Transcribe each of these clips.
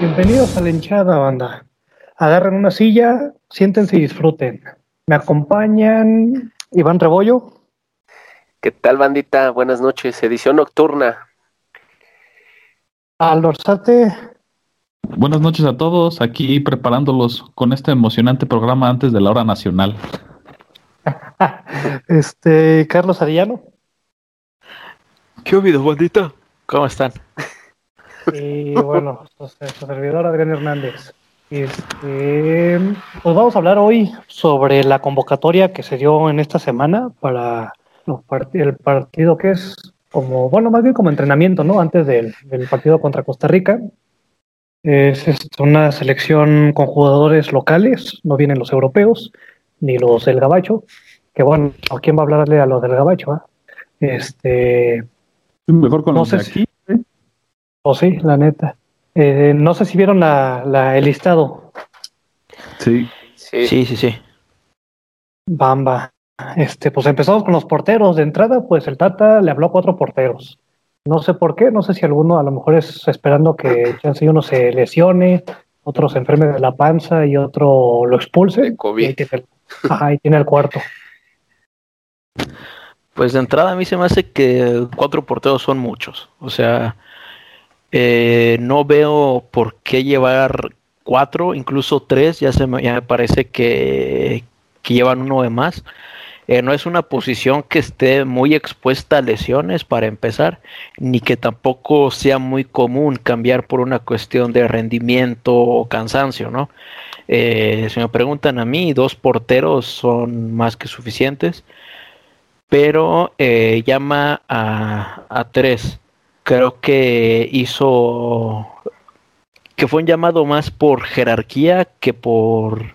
Bienvenidos a la hinchada, banda. Agarren una silla, siéntense y disfruten. Me acompañan Iván Rebollo. ¿Qué tal, bandita? Buenas noches. Edición nocturna. Al Orsate. Buenas noches a todos. Aquí preparándolos con este emocionante programa antes de la hora nacional. este, Carlos Arellano. ¿Qué oído, bandita? ¿Cómo están? Y bueno, su, servidor Adrián Hernández. Este, pues vamos a hablar hoy sobre la convocatoria que se dio en esta semana para el partido que es como, bueno, más bien como entrenamiento, ¿no? Antes del, partido contra Costa Rica. Es, una selección con jugadores locales, no vienen los europeos, ni los del Gabacho, que bueno, ¿a quién va a hablarle a los del Gabacho? Ah? Este... Mejor con los de aquí. O sí, la neta. Eh, no sé si vieron la, el listado. Sí. Sí, sí, sí. Bamba. Este, pues empezamos con los porteros. De entrada, pues el Tata le habló a cuatro porteros. No sé por qué, no sé si alguno a lo mejor es esperando que chance uno se lesione, otro se enferme de la panza y otro lo expulse. COVID. Y ajá, y tiene el cuarto. Pues de entrada a mí se me hace que cuatro porteros son muchos. O sea, eh, no veo por qué llevar cuatro, incluso tres, ya, se me, parece que, llevan uno de más. Eh, no es una posición que esté muy expuesta a lesiones para empezar, ni que tampoco sea muy común cambiar por una cuestión de rendimiento o cansancio, ¿no? Eh, si me preguntan a mí, dos porteros son más que suficientes, pero llama a, a tres creo que hizo que fue un llamado más por jerarquía que por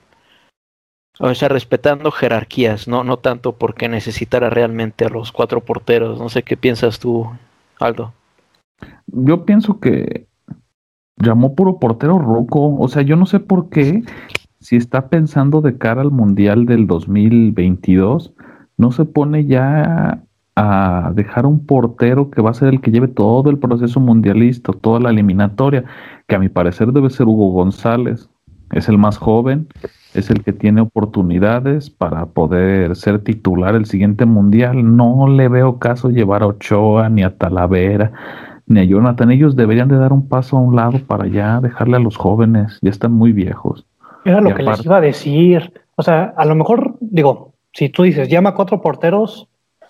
o sea, respetando jerarquías, no, no tanto porque necesitara realmente a los cuatro porteros. No sé qué piensas tú, Aldo. Yo pienso que llamó puro portero roco. O sea, yo no sé por qué, si está pensando de cara al Mundial del 2022, no se pone ya a dejar un portero que va a ser el que lleve todo el proceso mundialista, toda la eliminatoria, que a mi parecer debe ser Hugo González. Es el más joven, es el que tiene oportunidades para poder ser titular el siguiente mundial. No le veo caso llevar a Ochoa, ni a Talavera, ni a Jonathan. Ellos deberían de dar un paso a un lado para ya dejarle a los jóvenes, ya están muy viejos. Era lo que les iba a decir. O sea, a lo mejor, digo, si tú dices, llama a cuatro porteros,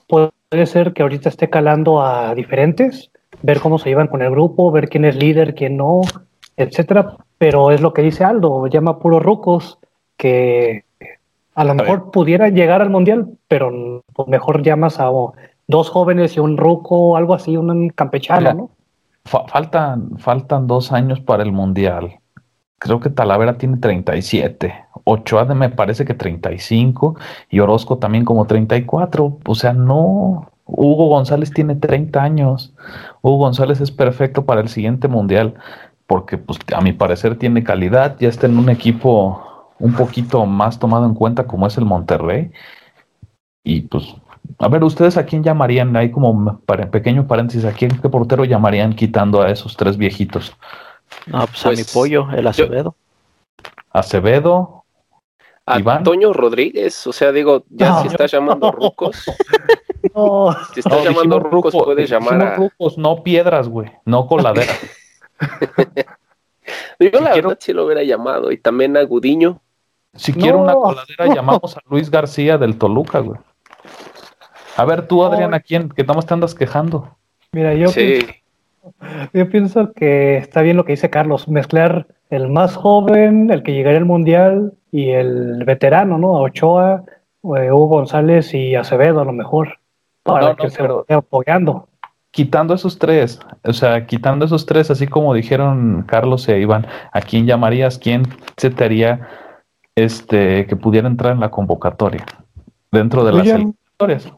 puede ser que ahorita esté calando a diferentes, ver cómo se llevan con el grupo, ver quién es líder, quién no, etcétera. Pero es lo que dice Aldo, llama puros rucos que a lo mejor pudieran llegar al mundial, pero pues mejor llamas a dos jóvenes y un ruco, algo así, un campechano, ¿no? faltan, faltan dos años para el mundial. Creo que Talavera tiene 37. Ochoa me parece que 35 y Orozco también como 34. O sea, no. Hugo González tiene 30 años. Hugo González es perfecto para el siguiente mundial porque pues a mi parecer tiene calidad, ya está en un equipo un poquito más tomado en cuenta como es el Monterrey. Y pues, a ver, ¿ustedes a quién llamarían? Ahí como para, pequeño paréntesis, ¿a quién qué portero llamarían quitando a esos tres viejitos? No, pues, a mi pues, pollo, el Acevedo. Acevedo, Antonio Rodríguez, o sea, digo, ya si estás llamando rucos. No. Si estás llamando rucos, puedes llamar a. rucos, no piedras, güey, no coladera. Yo la verdad sí lo hubiera llamado. Y también a Gudiño. Si quiero una coladera, llamamos a Luis García del Toluca, güey. A ver, tú, Adrián, ¿a quién? Que no te andas quejando. Mira, yo, sí. yo pienso que está bien lo que dice Carlos, mezclar el más joven, el que llegaría al mundial, y el veterano, ¿no? Ochoa, eh, Hugo González y Acevedo a lo mejor, para que se esté apoyando. Quitando esos tres, o sea, quitando esos tres, así como dijeron Carlos e Iván, ¿a quién llamarías? ¿Quién se te haría este, que pudiera entrar en la convocatoria dentro de las eliminatorias?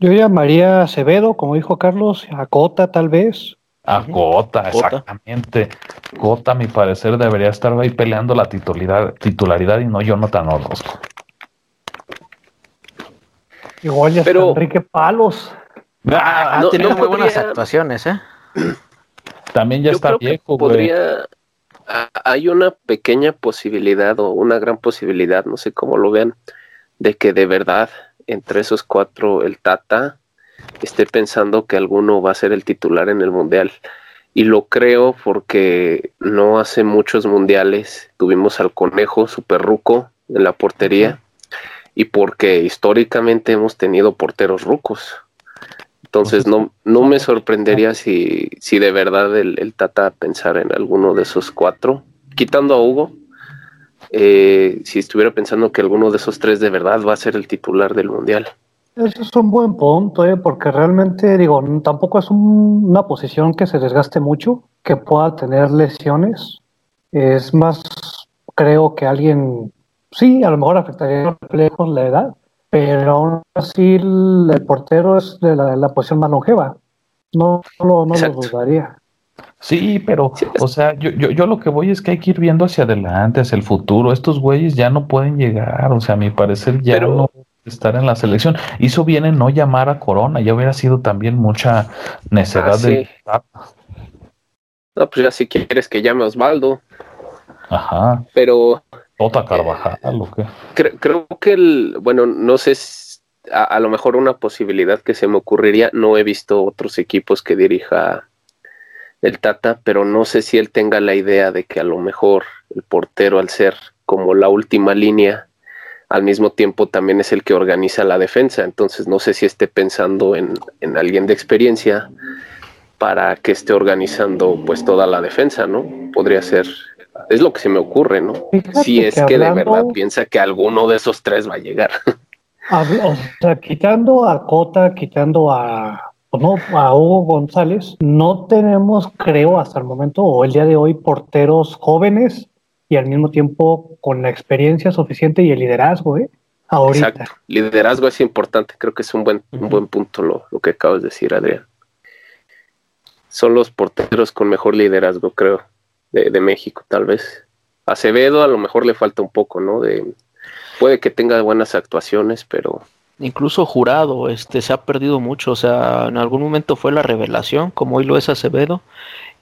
Yo llamaría a Acevedo, como dijo Carlos, a Cota tal vez, a Cota, exactamente. Cota, a mi parecer, debería estar ahí peleando la titularidad, titularidad y no Jonathan Orozco. Igual ya Pero, Enrique Palos. Ah, ha tenido muy buenas actuaciones, ¿eh? También ya está viejo, podría, hay una pequeña posibilidad o una gran posibilidad, no sé cómo lo vean, de que de verdad entre esos cuatro el Tata esté pensando que alguno va a ser el titular en el Mundial. Y lo creo porque no hace muchos mundiales tuvimos al conejo superruco en la portería y porque históricamente hemos tenido porteros rucos. Entonces no, no me sorprendería si, si de verdad el, el Tata pensara en alguno de esos cuatro, quitando a Hugo, eh, si estuviera pensando que alguno de esos tres de verdad va a ser el titular del Mundial. Eso es un buen punto, ¿eh? porque realmente, digo, tampoco es una posición que se desgaste mucho, que pueda tener lesiones. Es más, creo que alguien, sí, a lo mejor afectaría lejos la edad, pero aún así el, portero es de la, posición más longeva. No, no, no lo dudaría. Sí, pero, o sea, yo, yo, yo lo que voy es que hay que ir viendo hacia adelante, hacia el futuro. Estos güeyes ya no pueden llegar, o sea, a mi parecer ya no estar en la selección. Hizo bien en no llamar a Corona, ya hubiera sido también mucha necesidad ah, de. No, pues ya si quieres que llame a Osvaldo. Ajá. Pero. Tota Carvajal, ¿o qué? Creo, que el. Bueno, no sé. a, a, lo mejor una posibilidad que se me ocurriría. No he visto otros equipos que dirija el Tata, pero no sé si él tenga la idea de que a lo mejor el portero, al ser como la última línea, al mismo tiempo también es el que organiza la defensa. Entonces no sé si esté pensando en, en alguien de experiencia para que esté organizando pues toda la defensa, ¿no? Podría ser, es lo que se me ocurre, ¿no? si es que, de verdad piensa que alguno de esos tres va a llegar. o sea, quitando a Cota, quitando a no, a Hugo González, no tenemos, creo, hasta el momento o el día de hoy, porteros jóvenes y al mismo tiempo con la experiencia suficiente y el liderazgo, ¿eh? Ahorita. Exacto. Liderazgo es importante, creo que es un buen, un buen punto lo, lo que acabas de decir, Adrián. Son los porteros con mejor liderazgo, creo, de, de México, tal vez. Acevedo a lo mejor le falta un poco, ¿no? De, puede que tenga buenas actuaciones, pero incluso jurado, este, se ha perdido mucho, o sea, en algún momento fue la revelación, como hoy lo es Acevedo,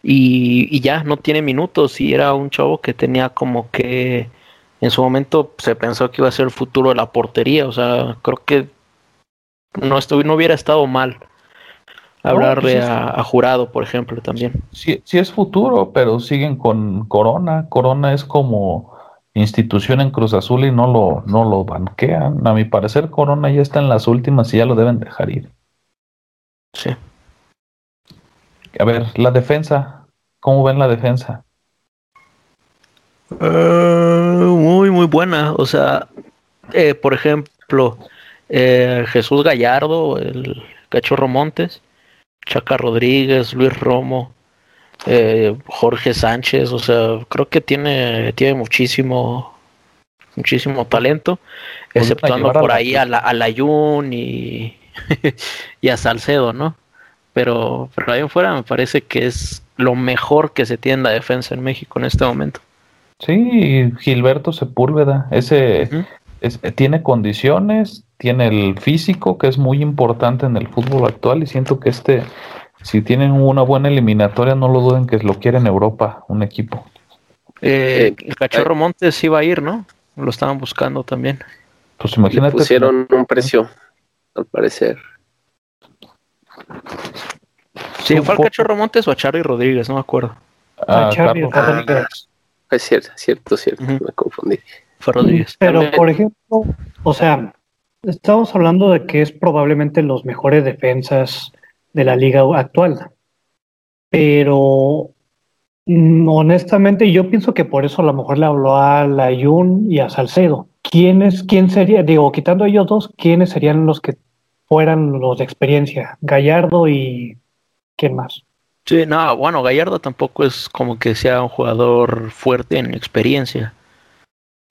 y, ya no tiene minutos, y era un chavo que tenía como que en su momento se pensó que iba a ser el futuro de la portería, o sea, creo que no, no hubiera estado mal hablarle pues a, a, Jurado, por ejemplo, también. Sí, sí es futuro, pero siguen con Corona, Corona es como institución en Cruz Azul y no lo, no lo banquean. A mi parecer, Corona ya está en las últimas y ya lo deben dejar ir. Sí. A ver, la defensa. ¿Cómo ven la defensa? Eh, muy, muy buena. O sea, eh, por ejemplo, eh, Jesús Gallardo, el Cachorro Montes, Chaca Rodríguez, Luis Romo, eh, Jorge Sánchez, o sea, creo que tiene, tiene muchísimo, muchísimo talento, exceptuando por ahí a la, a la y, y a Salcedo, ¿no? Pero, pero ahí en fuera me parece que es lo mejor que se tiene en la defensa en México en este momento. Sí, Gilberto Sepúlveda, ese tiene condiciones, tiene el físico que es muy importante en el fútbol actual y siento que este si tienen una buena eliminatoria, no lo duden que lo quiera en Europa, un equipo. Eh, el Cachorro eh, Montes iba a ir, ¿no? Lo estaban buscando también. Pues imagínate. pusieron un precio, al parecer. Sí, ¿fue al Cachorro Montes o a Charlie Rodríguez? No me acuerdo. Ah, a Charlie Rodríguez. es cierto, cierto, cierto, me confundí. Fue Rodríguez. Pero, por ejemplo, o sea, estamos hablando de que es probablemente los mejores defensas de la liga actual. Pero mm, honestamente yo pienso que por eso a lo mejor le habló a Layun y a Salcedo. ¿Quién, es, ¿Quién sería, digo, quitando a ellos dos, quiénes serían los que fueran los de experiencia? Gallardo y ¿quién más? Sí, no, bueno, Gallardo tampoco es como que sea un jugador fuerte en experiencia.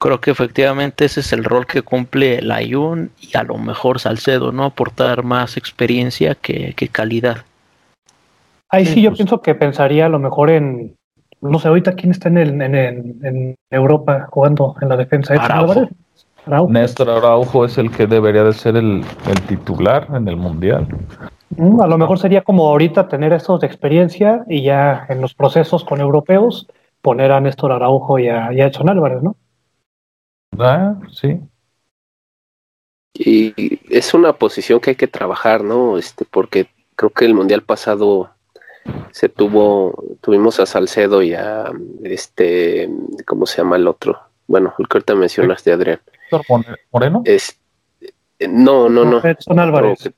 Creo que efectivamente ese es el rol que cumple Layun y a lo mejor Salcedo, ¿no? Aportar más experiencia que, calidad. Ahí sí, yo pues. pienso que pensaría a lo mejor en, no sé, ahorita quién está en, el, en, Europa jugando en la defensa. Araujo. Araujo. Néstor Araujo es el que debería de ser el, el titular en el Mundial. Mm, a lo mejor sería como ahorita tener estos de experiencia y ya en los procesos con europeos poner a Néstor Araujo y a, y a Edson Álvarez, ¿no? Ah, sí. Y es una posición que hay que trabajar, ¿no? Este, porque creo que el mundial pasado se tuvo, tuvimos a Salcedo y a este, ¿cómo se llama el otro? Bueno, el que ahorita mencionaste, Adrián. Moreno. Es, no, no, no. Edson Álvarez.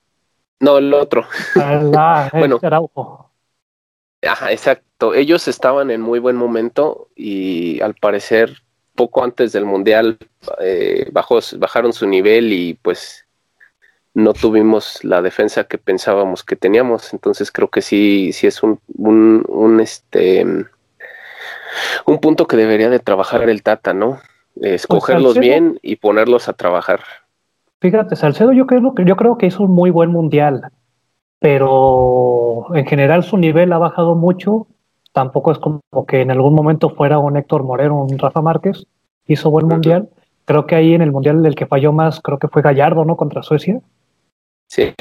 No, el otro. Ah, bueno, Araujo. Ajá, exacto. Ellos estaban en muy buen momento y al parecer poco antes del mundial eh, bajó, bajaron su nivel y pues no tuvimos la defensa que pensábamos que teníamos. Entonces creo que sí, sí es un, un, un este un punto que debería de trabajar el Tata, ¿no? Escogerlos pues, bien y ponerlos a trabajar. Fíjate, Salcedo yo creo que yo creo que hizo un muy buen mundial, pero en general su nivel ha bajado mucho. Tampoco es como que en algún momento fuera un Héctor Moreno, un Rafa Márquez, hizo buen mundial. Creo que ahí en el mundial el que falló más, creo que fue Gallardo, ¿no? Contra Suecia. Sí.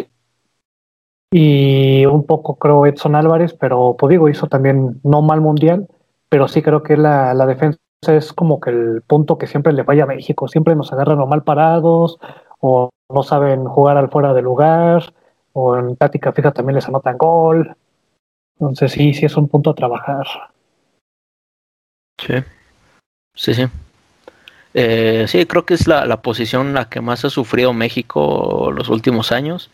Y un poco creo Edson Álvarez, pero pues digo, hizo también no mal mundial, pero sí creo que la, la defensa es como que el punto que siempre le falla a México. Siempre nos agarran o mal parados, o no saben jugar al fuera de lugar, o en táctica fija también les anotan gol. Entonces sí, sí es un punto a trabajar. Sí, sí, sí. Eh, sí, creo que es la, la posición la que más ha sufrido México los últimos años,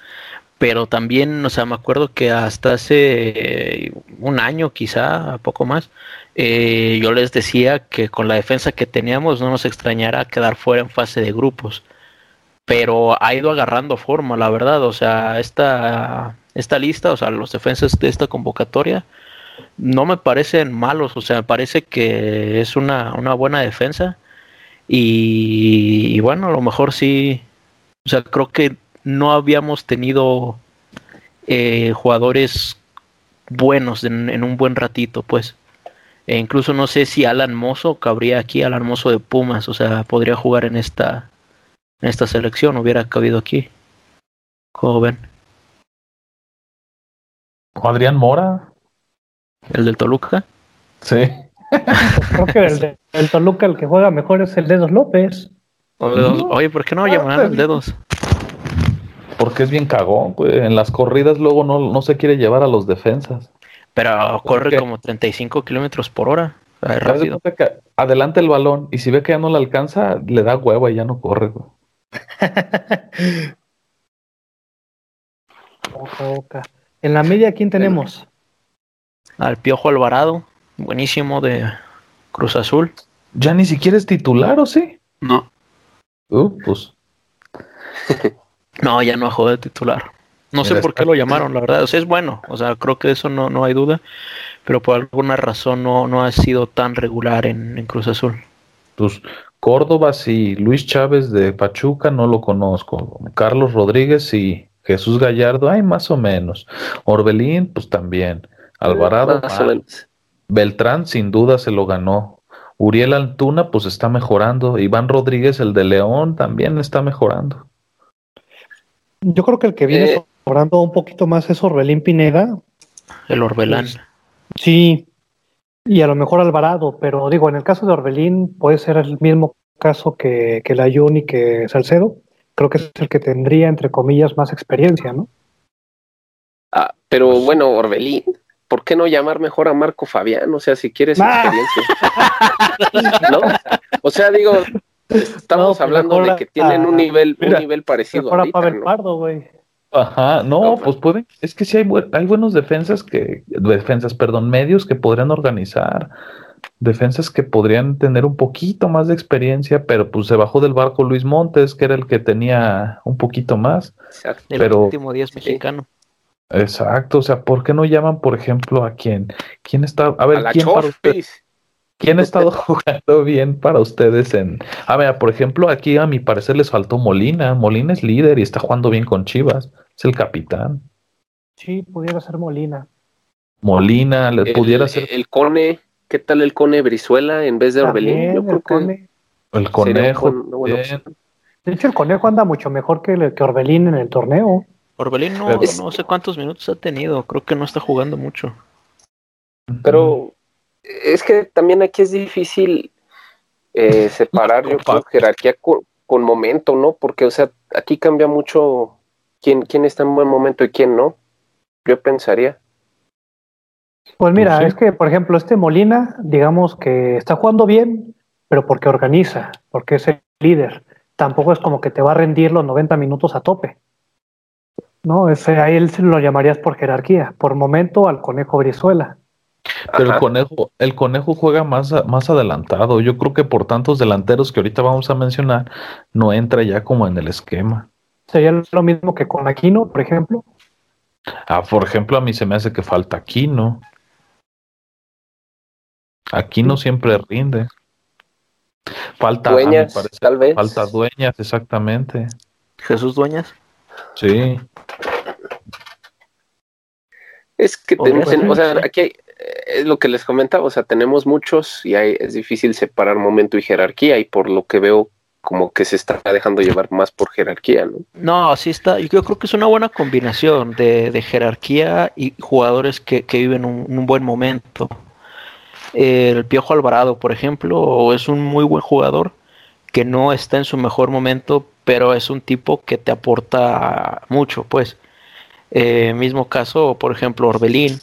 pero también, o sea, me acuerdo que hasta hace un año, quizá, poco más, eh, yo les decía que con la defensa que teníamos no nos extrañara quedar fuera en fase de grupos, pero ha ido agarrando forma, la verdad, o sea, esta, esta lista, o sea, los defensas de esta convocatoria, no me parecen malos, o sea, me parece que es una, una buena defensa y, bueno, a lo mejor sí, o sea, creo que no habíamos tenido eh, jugadores buenos en, un buen ratito, pues. E incluso no sé si Alan Mozo cabría aquí, Alan Mozo de Pumas, o sea, podría jugar en esta, en esta selección, hubiera cabido aquí. ¿Cómo ven? Adrián Mora. ¿El del Toluca? Sí. Creo que el, Toluca el que juega mejor es el Dedos López. Oye, ¿por qué no llaman al Dedos? Porque es bien cagón, En las corridas luego no, se quiere llevar a los defensas. Pero corre como 35 kilómetros por hora. rápido. adelante el balón y si ve que ya no le alcanza, le da huevo y ya no corre, En la media, ¿quién tenemos? Al Piojo Alvarado buenísimo de Cruz Azul. ¿Ya ni siquiera es titular o sí? No. Uh, pues. no, ya no jugado de titular. No sé por qué lo llamaron, la verdad. O sea, es bueno. O sea, creo que eso no, no hay duda. Pero por alguna razón no, no ha sido tan regular en, Cruz Azul. Pues Córdoba sí, Luis Chávez de Pachuca no lo conozco. Carlos Rodríguez y Jesús Gallardo, ay, más o menos. Orbelín, pues también. Alvarado. Beltrán sin duda se lo ganó. Uriel Altuna pues está mejorando. Iván Rodríguez, el de León, también está mejorando. Yo creo que el que viene eh. mejorando un poquito más es Orbelín Pineda. El Orbelán. Sí, y a lo mejor Alvarado, pero digo, en el caso de Orbelín puede ser el mismo caso que, que la y que Salcedo. Creo que es el que tendría, entre comillas, más experiencia, ¿no? Ah, pero pues bueno, Orbelín ¿por qué no llamar mejor a Marco Fabián? O sea, si quieres ah. experiencia. ¿No? O sea, digo, estamos pues hablando de que tienen un nivel, un nivel parecido. a Pavel Pardo, güey. Ajá, no, pues pueden, es que sí hay, hay buenos defensas que, defensas, perdón, medios que podrían organizar, defensas que podrían tener un poquito más de experiencia, pero pues se bajó del barco Luis Montes, que era el que tenía un poquito más. Exacto. El último 10 mexicano. Exacto, o sea, ¿por qué no llaman, por ejemplo, a quién? ¿Quién está, a ver, quién para ¿Quién ha estado jugando bien para ustedes en... A ver, por ejemplo, aquí a mi parecer les faltó Molina. Molina es líder y está jugando bien con Chivas. Es el capitán. Sí, pudiera ser Molina. Molina, le pudiera ser... El Cone, ¿qué tal el Cone Brizuela en vez de Orbelín? Yo creo el El Conejo. De hecho, el conejo anda mucho mejor que, el, que Orbelín en el torneo. Orbelín no, no sé cuántos minutos ha tenido, creo que no está jugando mucho. Pero es que también aquí es difícil eh, separar, yo creo, jerarquía con, momento, ¿no? Porque, o sea, aquí cambia mucho quién, quién está en buen momento y quién no. Yo pensaría. Pues mira, pues es que, por ejemplo, este Molina, digamos que está jugando bien, pero porque organiza, porque es el líder. Tampoco es como que te va a rendir los 90 minutos a tope. No, ese, a él lo llamarías por jerarquía, por momento al conejo Brizuela. Pero el conejo, el conejo juega más, más adelantado. Yo creo que por tantos delanteros que ahorita vamos a mencionar, no entra ya como en el esquema. Sería lo mismo que con Aquino, por ejemplo. Ah, por ejemplo, a mí se me hace que falta Aquino. Aquino siempre rinde. Falta dueñas, tal vez. Falta dueñas, exactamente. Jesús Dueñas. Sí. Es que tenemos, o sea, aquí hay, es lo que les comentaba, o sea, tenemos muchos y hay, es difícil separar momento y jerarquía y por lo que veo como que se está dejando llevar más por jerarquía, ¿no? No, así está. Yo creo que es una buena combinación de, jerarquía y jugadores que, viven un, buen momento. El Piojo Alvarado, por ejemplo, es un muy buen jugador que no está en su mejor momento, pero es un tipo que te aporta mucho, pues. Eh, mismo caso, por ejemplo, Orbelín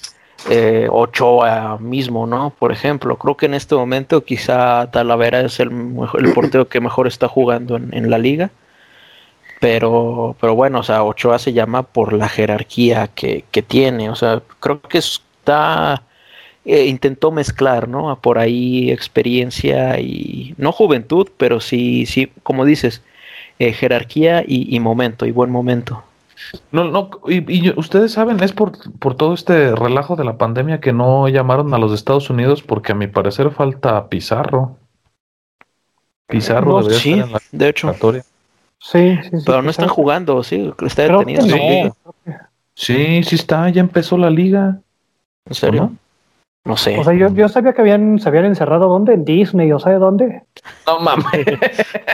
eh, Ochoa mismo, ¿no? Por ejemplo, creo que en este momento quizá Talavera es el, el portero que mejor está jugando en, la liga. Pero, pero bueno, o sea, Ochoa se llama por la jerarquía que, tiene. O sea, creo que está. Eh, intentó mezclar, ¿no? Por ahí experiencia y. No juventud, pero sí, sí, como dices, eh, jerarquía y momento, y buen momento. No, no, y, ustedes saben, es por, por, todo este relajo de la pandemia que no llamaron a los Estados Unidos porque a mi parecer falta Pizarro. Pizarro sí, de hecho. Sí, sí, Pero no están jugando, sí, está detenido. Sí, sí está, ya empezó la liga. ¿En serio? No sé. O sea, yo, yo sabía que habían, se habían encerrado ¿dónde? En Disney, ¿o sabe dónde? No mames.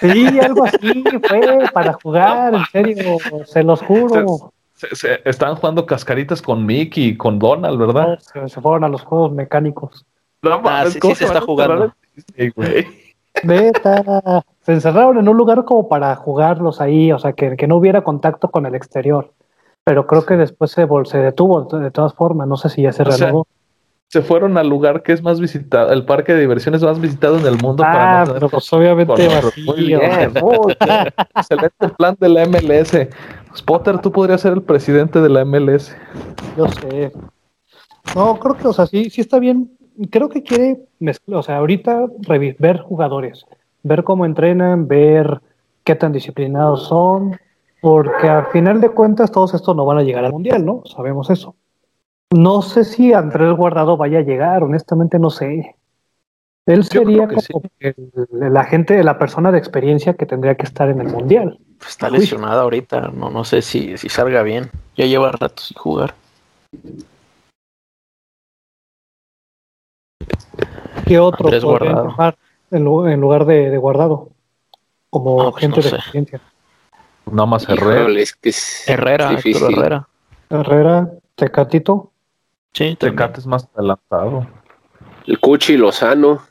Sí, algo así fue para jugar, en serio, se los juro. Se, estaban jugando cascaritas con Mickey y con Donald, ¿verdad? se, fueron a los juegos mecánicos. No, ah, sí, sí se está jugando. Sí, güey. Beta. Se encerraron en un lugar como para jugarlos ahí, o sea, que, que no hubiera contacto con el exterior. Pero creo que después se, se detuvo de todas formas, no sé si ya se renovó se fueron al lugar que es más visitado, el parque de diversiones más visitado en el mundo. Ah, para no pero pues obviamente Muy bien, excelente plan de la MLS. Spotter, tú podrías ser el presidente de la MLS. Yo sé. No, creo que, o sea, sí, sí está bien. Creo que quiere mezclar, o sea, ahorita ver jugadores, ver cómo entrenan, ver qué tan disciplinados son, porque al final de cuentas todos estos no van a llegar al mundial, ¿no? Sabemos eso. No sé si Andrés Guardado vaya a llegar, honestamente no sé. Él sería como la gente, la persona de experiencia que tendría que estar en el mundial. Pues está lesionada ahorita, no, no sé si, si salga bien. Ya lleva rato sin jugar. ¿Qué otro en, lugar de, guardado? Como pues gente de experiencia. Nada más Herrera. Herrera, Herrera. Herrera, Tecatito. Sí, Tecate es más adelantado. El Cuchi Lozano.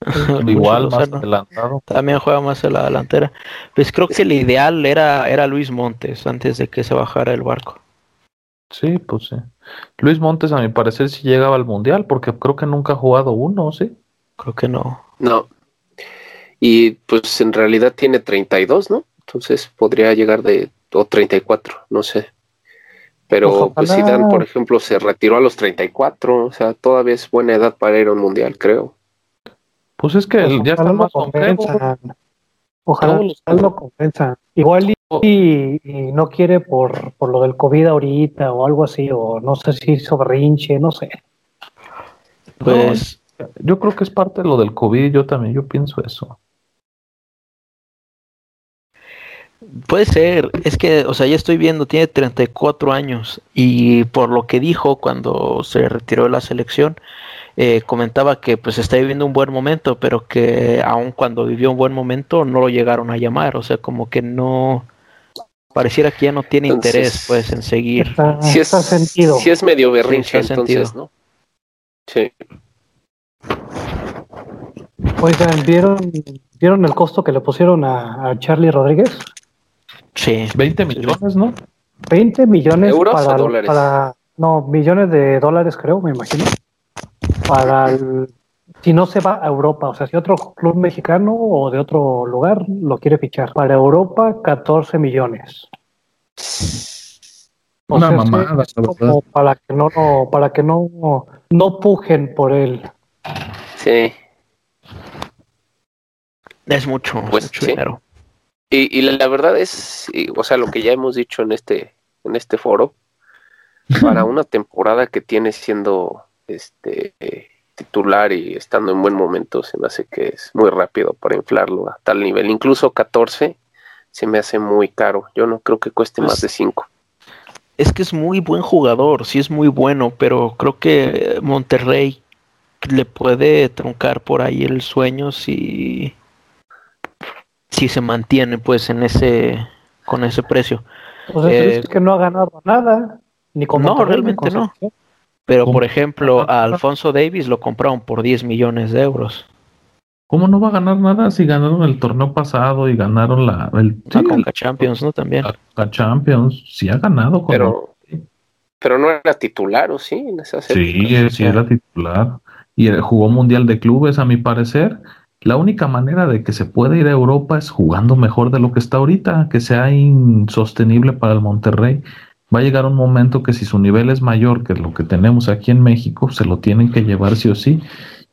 Igual más adelantado. También juega más en la delantera. Pues creo que el ideal era, era Luis Montes antes de que se bajara el barco. Sí, pues sí. Luis Montes, a mi parecer, sí llegaba al mundial, porque creo que nunca ha jugado uno, ¿sí? Creo que no. No. Y pues en realidad tiene 32, ¿no? Entonces podría llegar de. o 34, no sé. Pero pues Zidane, por ejemplo, se retiró a los 34, o sea, todavía es buena edad para ir a un mundial, creo. Pues es que pues ya está más Ojalá lo compensa. Igual y, no quiere por, por lo del COVID ahorita o algo así, o no sé si rinche, no sé. Pues yo creo que es parte de lo del COVID, yo también, yo pienso eso. Puede ser, es que, o sea, ya estoy viendo, tiene 34 años y por lo que dijo cuando se retiró de la selección, eh, comentaba que pues está viviendo un buen momento, pero que aun cuando vivió un buen momento no lo llegaron a llamar, o sea, como que no pareciera que ya no tiene Entonces, interés pues en seguir. Está, Si está es, sentido. sí es medio berrinche, entonces, sentido. ¿no? Sí. Oigan, ¿vieron, ¿vieron el costo que le pusieron a, a Charlie Rodríguez? Sí, 20 millones, ¿no? 20 millones ¿Euros para, o dólares? para- no, millones de dólares creo, me imagino. Para el, si no se va a Europa, o sea, si otro club mexicano o de otro lugar lo quiere fichar. Para Europa, 14 millones. O Una sea, mamada, es la como verdad. para que no, no- para que no, no pujen por él. Sí. es mucho, Pues, mucho sí. dinero. Y, y la verdad es, y, o sea, lo que ya hemos dicho en este, en este foro, para una temporada que tiene siendo este eh, titular y estando en buen momento, se me hace que es muy rápido para inflarlo a tal nivel. Incluso 14 se me hace muy caro. Yo no creo que cueste Pues, más de 5. Es que es muy buen jugador, sí es muy bueno, pero creo que Monterrey le puede truncar por ahí el sueño si, si se mantiene pues en ese con ese precio. O sea, Eh, es que no ha ganado nada. Ni con no, realmente no. Pero ¿Cómo? por ejemplo, Ajá. a Alfonso Davis lo compraron por 10 millones de euros. ¿Cómo no va a ganar nada si ganaron el torneo pasado y ganaron la, el, La sí, Conca Champions, ¿no? También. la- la Champions? Sí ha ganado con Pero, pero no era titular, ¿o sí? En esas Sí, épocas? sí era titular. Y él jugó Mundial de Clubes, a mi parecer. La única manera de que se pueda ir a Europa es jugando mejor de lo que está ahorita, que sea insostenible para el Monterrey. Va a llegar un momento que si su nivel es mayor que lo que tenemos aquí en México, se lo tienen que llevar sí o sí.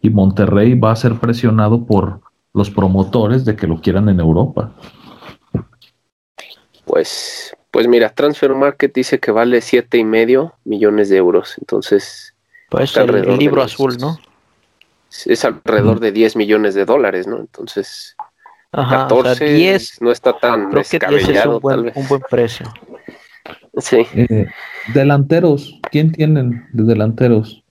Y Monterrey va a ser presionado por los promotores de que lo quieran en Europa. Pues, pues mira, Transfer Market dice que vale siete y medio millones de euros. Entonces, Pues está el, el libro azul, ¿no? Es alrededor de 10 millones de dólares, ¿no? Entonces, Ajá, o 14 sea, 10, no está tan creo que 10 es un buen, tal vez. un buen precio. Sí, Eh, delanteros, ¿quién tienen de delanteros?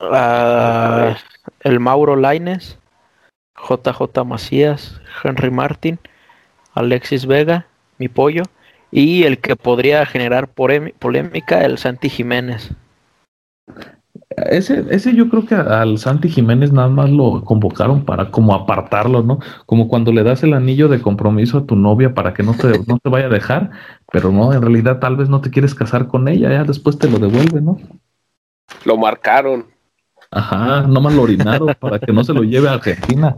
Ah, el Mauro Laines, JJ Macías, Henry Martin, Alexis Vega, mi pollo, y el que podría generar polémica, el Santi Jiménez. Ese, ese yo creo que al Santi Jiménez nada más lo convocaron para como apartarlo, ¿no? Como cuando le das el anillo de compromiso a tu novia para que no te, no te vaya a dejar, pero no, en realidad tal vez no te quieres casar con ella, ya después te lo devuelve, ¿no? lo marcaron. Ajá, nomás lo orinaron para que no se lo lleve a Argentina.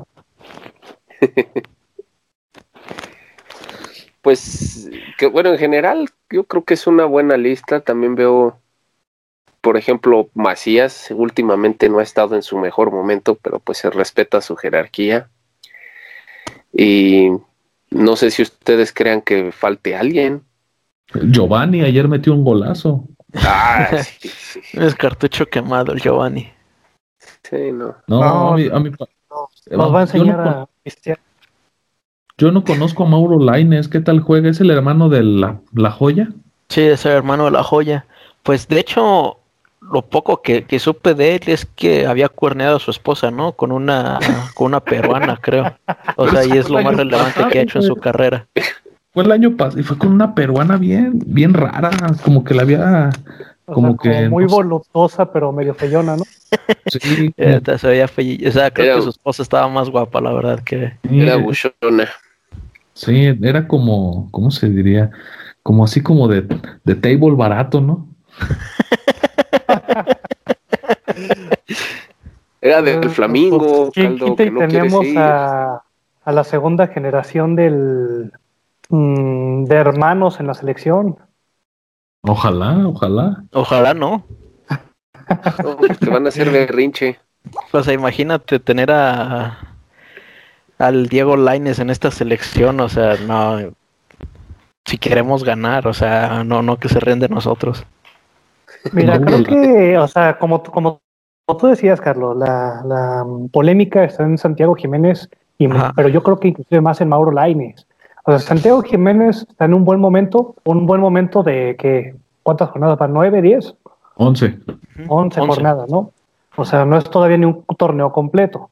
Pues, que bueno, en general, yo creo que es una buena lista. También veo, por ejemplo, Macías, últimamente no ha estado en su mejor momento, pero pues se respeta su jerarquía. Y no sé si ustedes crean que falte alguien. Giovanni ayer metió un golazo. Ah, sí, sí, Es cartucho quemado el Giovanni. sí, no. No, No, a mí, a mí- Nos va a yo enseñar no a pistear. Yo no conozco a Mauro Laines, ¿qué tal juega? ¿Es el hermano de la, la joya? Sí, es el hermano de la joya. Pues de hecho, lo poco que, que supe de él es que había cuerneado a su esposa, ¿no? Con una, con una peruana, creo. O sea, y es lo más relevante que ha hecho en su carrera. Fue el año pasado y fue con una peruana bien, bien rara, como que la había, O como sea, que como muy no sé. voluptuosa, pero medio feyona, ¿no? sí, se veía fe- O sea, creo Era- que su esposa estaba más guapa, la verdad, que... Era buchona. sí, era como, ¿cómo se diría? Como así como de, de table barato, ¿no? Era del Pues, Flamingo, ¿quién caldo que y no tenemos a, a la segunda generación del mm, de hermanos en la selección? Ojalá, ojalá. Ojalá no. No, te van a hacer berrinche. O sea, imagínate tener a al Diego Laines en esta selección, o sea, no si queremos ganar, o sea, no no que se ríen de nosotros. Mira, creo que, o sea, como, como, como tú decías, Carlos, la, la mm, polémica está en Santiago Jiménez, y, Ajá. pero yo creo que inclusive más en Mauro Laines. O sea, Santiago Jiménez está en un buen momento, un buen momento de que, ¿cuántas jornadas? ¿Para nueve, diez? Once. Once, Once. jornadas, ¿no? O sea, no es todavía ni un torneo completo.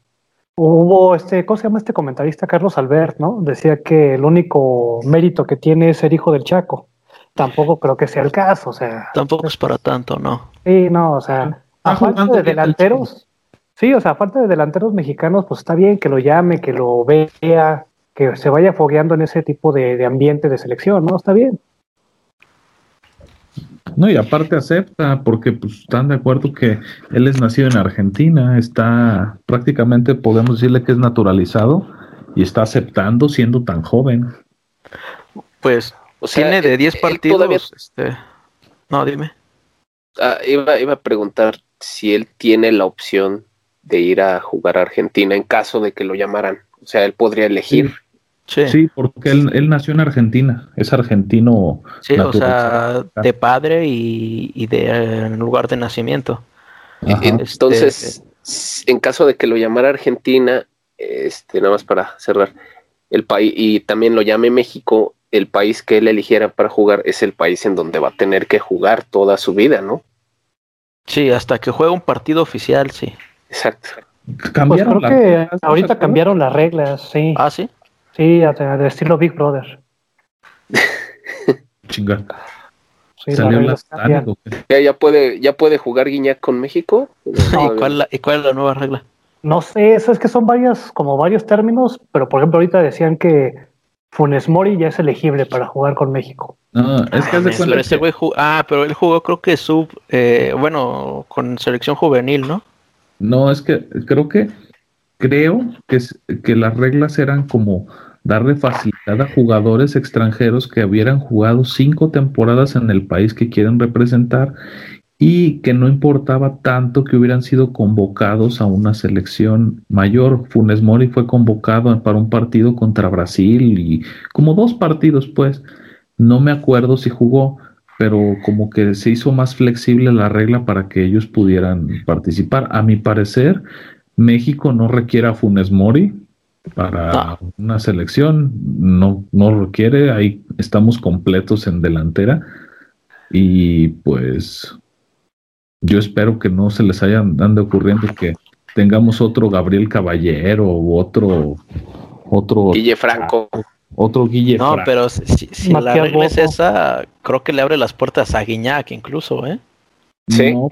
Hubo este, ¿cómo se llama este comentarista? Carlos Albert, ¿no? Decía que el único mérito que tiene es ser hijo del Chaco. Tampoco creo que sea el caso, o sea. Tampoco es para tanto, ¿no? Sí, no, o sea, a falta de delanteros, sí, o sea, a falta de delanteros mexicanos, pues está bien que lo llame, que lo vea, que se vaya fogueando en ese tipo de, de ambiente de selección, ¿no? Está bien. No, y aparte acepta, porque pues, están de acuerdo que él es nacido en Argentina, está prácticamente, podemos decirle que es naturalizado y está aceptando siendo tan joven. Pues o sea, tiene de 10 partidos. Este... No, dime. Ah, iba, iba a preguntar si él tiene la opción de ir a jugar a Argentina en caso de que lo llamaran. O sea, él podría elegir. Sí, porque él, nació en Argentina, es argentino. Sí, o sea, de padre y, de lugar de nacimiento. Entonces, en caso de que lo llamara Argentina, este, nada más para cerrar, el país, y también lo llame México, el país que él eligiera para jugar es el país en donde va a tener que jugar toda su vida, ¿no? Sí, hasta que juegue un partido oficial, sí. Exacto. Cambiaron pues creo que ahorita cambiaron las reglas, sí. Ah, sí. Sí, de estilo Big Brother. Chingada. ya, puede, ya puede jugar Guiñac con México. ¿Y, cuál, ¿Y cuál es la nueva regla? No sé, eso es que son varias, como varios términos, pero por ejemplo ahorita decían que Funes Mori ya es elegible para jugar con México. No, es que Ah, pero él jugó creo que sub, eh, bueno, con selección juvenil, ¿no? No, es que creo que creo que, que las reglas eran como darle facilidad a jugadores extranjeros que hubieran jugado cinco temporadas en el país que quieren representar y que no importaba tanto que hubieran sido convocados a una selección mayor. Funes Mori fue convocado para un partido contra Brasil y como dos partidos, pues. No me acuerdo si jugó, pero como que se hizo más flexible la regla para que ellos pudieran participar. A mi parecer, México no requiere a Funes Mori para ah. una selección, no, no requiere, ahí estamos completos en delantera y pues yo espero que no se les hayan dando ocurriendo que tengamos otro Gabriel Caballero o otro otro Guille Franco. Otro Guille No, pero si, la regla es esa, creo que le abre las puertas a Guiñac incluso, ¿eh? Sí. No,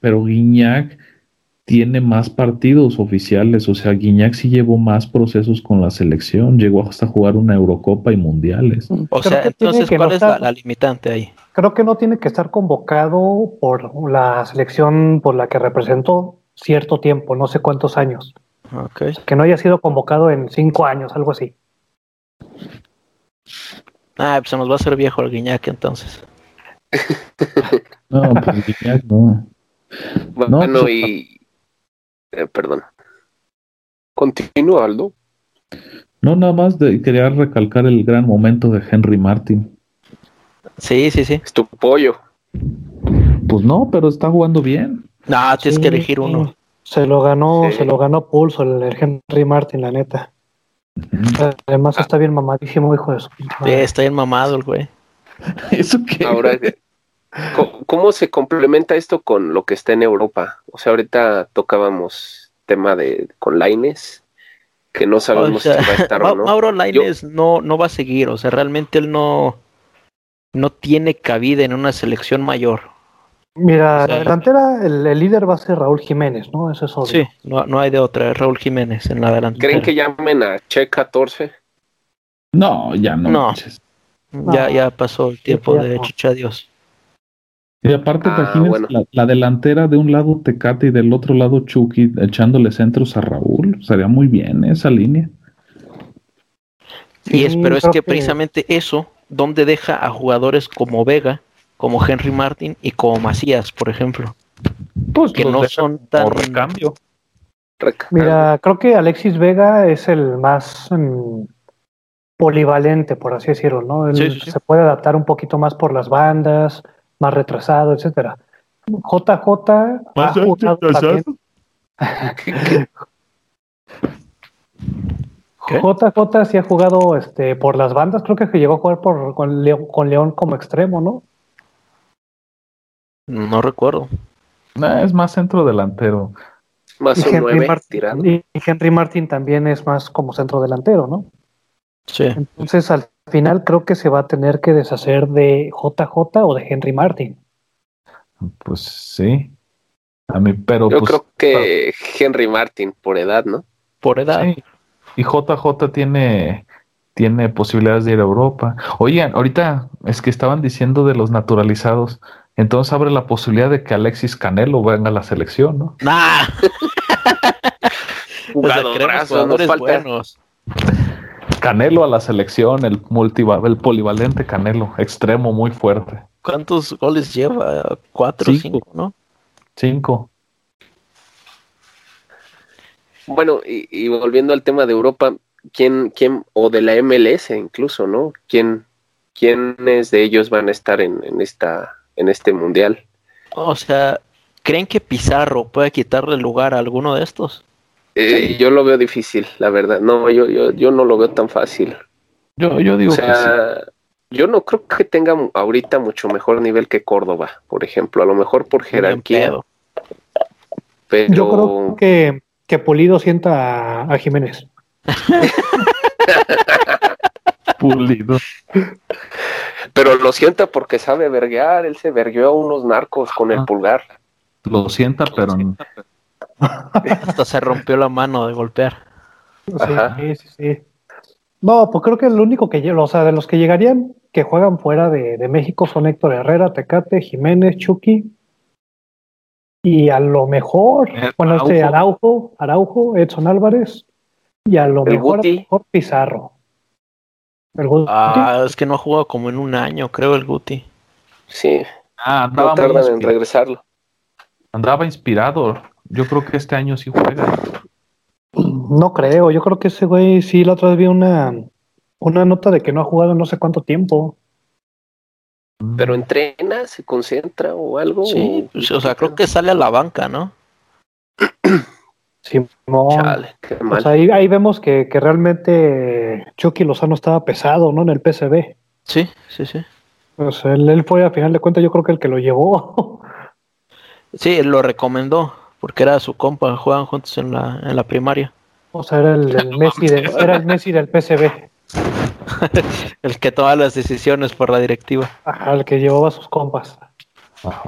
pero Guiñac tiene más partidos oficiales, o sea, Guiñac sí llevó más procesos con la selección, llegó hasta jugar una Eurocopa y mundiales. O sea, entonces, ¿cuál es la, limitante ahí? Creo que no tiene que estar convocado por la selección por la que representó cierto tiempo, no sé cuántos años. Okay. Que no haya sido convocado en cinco años, algo así. Ah, pues se nos va a hacer viejo el Guiñac entonces. no, pues Guiñac no. Bueno, pues, y eh, perdón. Continúa, Aldo. No, nada más quería recalcar el gran momento de Henry Martin. Sí, sí, sí. Es tu pollo. Pues no, pero está jugando bien. No, tienes que elegir uno. Se lo ganó, se lo ganó pulso el, Henry Martin, la neta. Además está bien mamadísimo, hijo de su Sí, está bien mamado el güey. ¿Eso qué? Ahora, ¿Cómo se complementa esto con lo que está en Europa? O sea, ahorita tocábamos tema de con Laines, que no sabemos si va a estar o no. Mauro Laines no, no va a seguir, o sea, realmente él no, no tiene cabida en una selección mayor. Mira, la delantera, el, líder va a ser Raúl Jiménez, ¿no? Eso es obvio. Sí, no, no hay de otra, es Raúl Jiménez en la delantera. ¿Creen que llamen a Che 14? No, ya no. No, ya, ya pasó el tiempo de Chicha Dios. Y aparte, ah, la, delantera de un lado Tecate y del otro lado Chucky echándole centros a Raúl. Sería muy bien esa línea. Y es, pero es que, precisamente eso, donde deja a jugadores como Vega, como Henry Martin y como Macías, por ejemplo. Pues que no son tan. recambio. Mira, creo que Alexis Vega es el más mm, polivalente, por así decirlo, ¿no? Se puede adaptar un poquito más por las bandas más retrasado, etcétera. JJ ha jugado también. JJ sí ha jugado este, por las bandas, creo que llegó a jugar por, con, León, como extremo, ¿no? No recuerdo. Nah, es más centro delantero. Más Y un Henry, 9 Martin, tirado. y Henry Martin también es más como centro delantero, ¿no? Sí. Entonces al final creo que se va a tener que deshacer de JJ o de Henry Martin. Pues sí. A mí, pero Yo pues, creo que Henry Martin, por edad, ¿no? Por edad. sí. Y JJ tiene, tiene posibilidades de ir a Europa. Oigan, ahorita es que estaban diciendo de los naturalizados. Entonces abre la posibilidad de que Alexis Canelo venga a la selección, ¿no? Nah. Jugadorazo, jugadores falta. buenos. Canelo a la selección, el multiva, el polivalente Canelo, extremo muy fuerte. ¿Cuántos goles lleva? ¿Cuatro o Cinco. cinco, no? Cinco. Bueno, y, y volviendo al tema de Europa, ¿quién, quién, o de la MLS incluso, ¿no? ¿Quién, quiénes de ellos van a estar en, en esta, en este mundial? O sea, ¿creen que Pizarro puede quitarle lugar a alguno de estos? Eh, Yo lo veo difícil, la verdad. No, yo, yo, yo no lo veo tan fácil. Yo, yo digo O que sí. sea, yo no creo que tenga ahorita mucho mejor nivel que Córdoba, por ejemplo. A lo mejor por jerarquía, pero Yo creo que, que Pulido sienta a, a Jiménez. Pulido. pero lo sienta porque sabe verguear. Él se vergueó a unos narcos con el pulgar. Lo sienta, pero Hasta se rompió la mano de golpear. Sí, sí, sí. No, pues creo que el único que llega, o sea, de los que llegarían que juegan fuera de, de México son Héctor Herrera, Tecate, Jiménez, Chucky. Y a lo mejor, Eh, bueno, este Araujo. Araujo, Edson Álvarez. Y a lo El mejor, a lo Guti. mejor Pizarro. El Guti. Ah, es que no ha jugado como en un año, creo, el Guti. Sí, ah, no andaba, muy tardan en regresarlo. andaba inspirado. Yo creo que este año sí juega. No creo, yo creo que ese güey, sí, la otra vez vi una, una nota de que no ha jugado no sé cuánto tiempo. Pero entrena, se concentra o algo. Sí, o- pues, o sea, creo que sale a la banca, ¿no? Simón. Chale, qué O mal. sea, ahí, ahí vemos que, que realmente Chucky Lozano estaba pesado, ¿no? En el PSV. Sí, sí, sí. O sea, él, él fue, a final de cuentas, yo creo que el que lo llevó. Sí, él lo recomendó, porque era su compa, juegan juntos en la, en la primaria. o sea, era el, el Messi de- era el Messi del PSV. El que toma las decisiones por la directiva. Ajá, el que llevaba a sus compas. Ajá.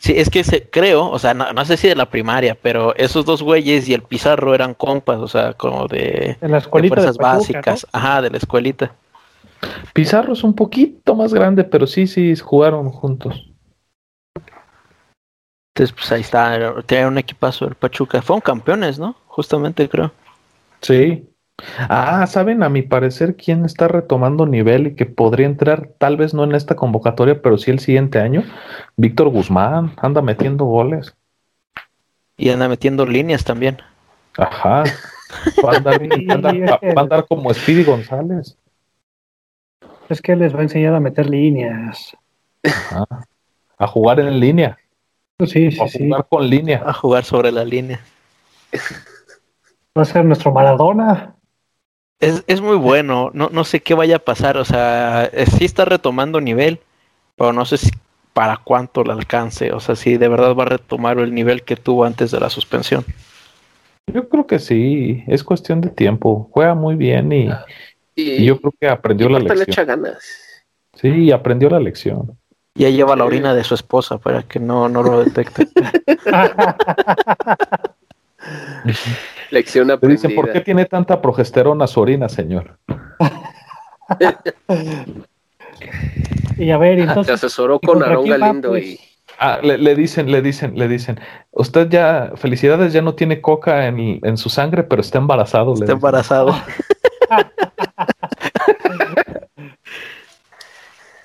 Sí, es que se, creo, o sea, no, no sé si de la primaria, pero esos dos güeyes y el Pizarro eran compas, o sea, como de, En la de escuelita de fuerzas Pachuca, básicas, ajá, de la escuelita. Pizarro es un poquito más grande, pero sí, sí, jugaron juntos. Entonces, pues ahí está, tiene un equipazo el Pachuca. Fueron campeones, ¿no? Justamente, creo. Sí. Ah, ¿saben? A mi parecer, ¿quién está retomando nivel y que podría entrar, tal vez no en esta convocatoria, pero sí el siguiente año? Víctor Guzmán, anda metiendo goles. Y anda metiendo líneas también. Ajá. Va a andar, Sí, va a andar- es que- va a andar como Speedy González. Es que les va a enseñar a meter líneas. Ajá. A jugar en línea, Sí, o sí, a sí. jugar con línea. A jugar sobre la línea. Va a ser nuestro Maradona. Es, es muy bueno, no, no sé qué vaya a pasar, o sea, eh, sí está retomando nivel, pero no sé si para cuánto le alcance, o sea, si de verdad va a retomar el nivel que tuvo antes de la suspensión. Yo creo que sí, es cuestión de tiempo. Juega muy bien y, Y, y yo creo que aprendió y la le lección. echa ganas. Sí, aprendió la lección. Ya lleva la orina de su esposa para que no, no lo detecte. Lección Le aprendida. dicen, ¿por qué tiene tanta progesterona su orina, señor? y a ver, Se entonces, asesoró ¿y con va, Galindo pues? y Ah, le, le dicen, le dicen, le dicen, usted ya, felicidades, ya no tiene coca en, en su sangre, pero está embarazado. le Está embarazado.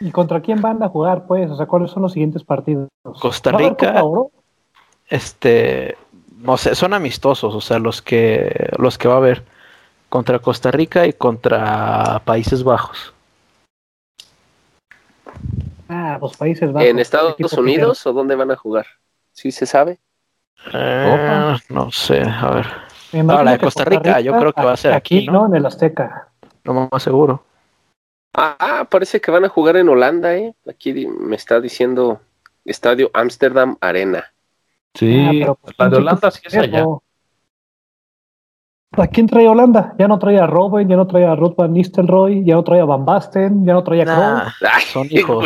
¿y contra quién van a jugar, pues? O sea, ¿cuáles son los siguientes partidos? Costa ¿Va a haber Rica. Este, no sé, son amistosos, o sea, los que, los que va a haber contra Costa Rica y contra Países Bajos. Ah, pues Países Bajos. en Estados Unidos o dónde van a jugar. ¿Sí se sabe? Eh, no sé, a ver, Ah, la de Costa Rica, yo creo que va a ser aquí, ¿no? En el Azteca. no más seguro. Ah, ah, parece que van a jugar en Holanda, ¿eh? Aquí me está diciendo Estadio Amsterdam Arena. Sí, Ah, pero, pues, la de pinche Holanda sí es allá. ¿A quién trae Holanda? Ya no trae a Robin, ya no trae a Ruth Van Nistelrooy, ya no trae a Van Basten, ya no trae a Kroos. Nah, Ay, son hijos.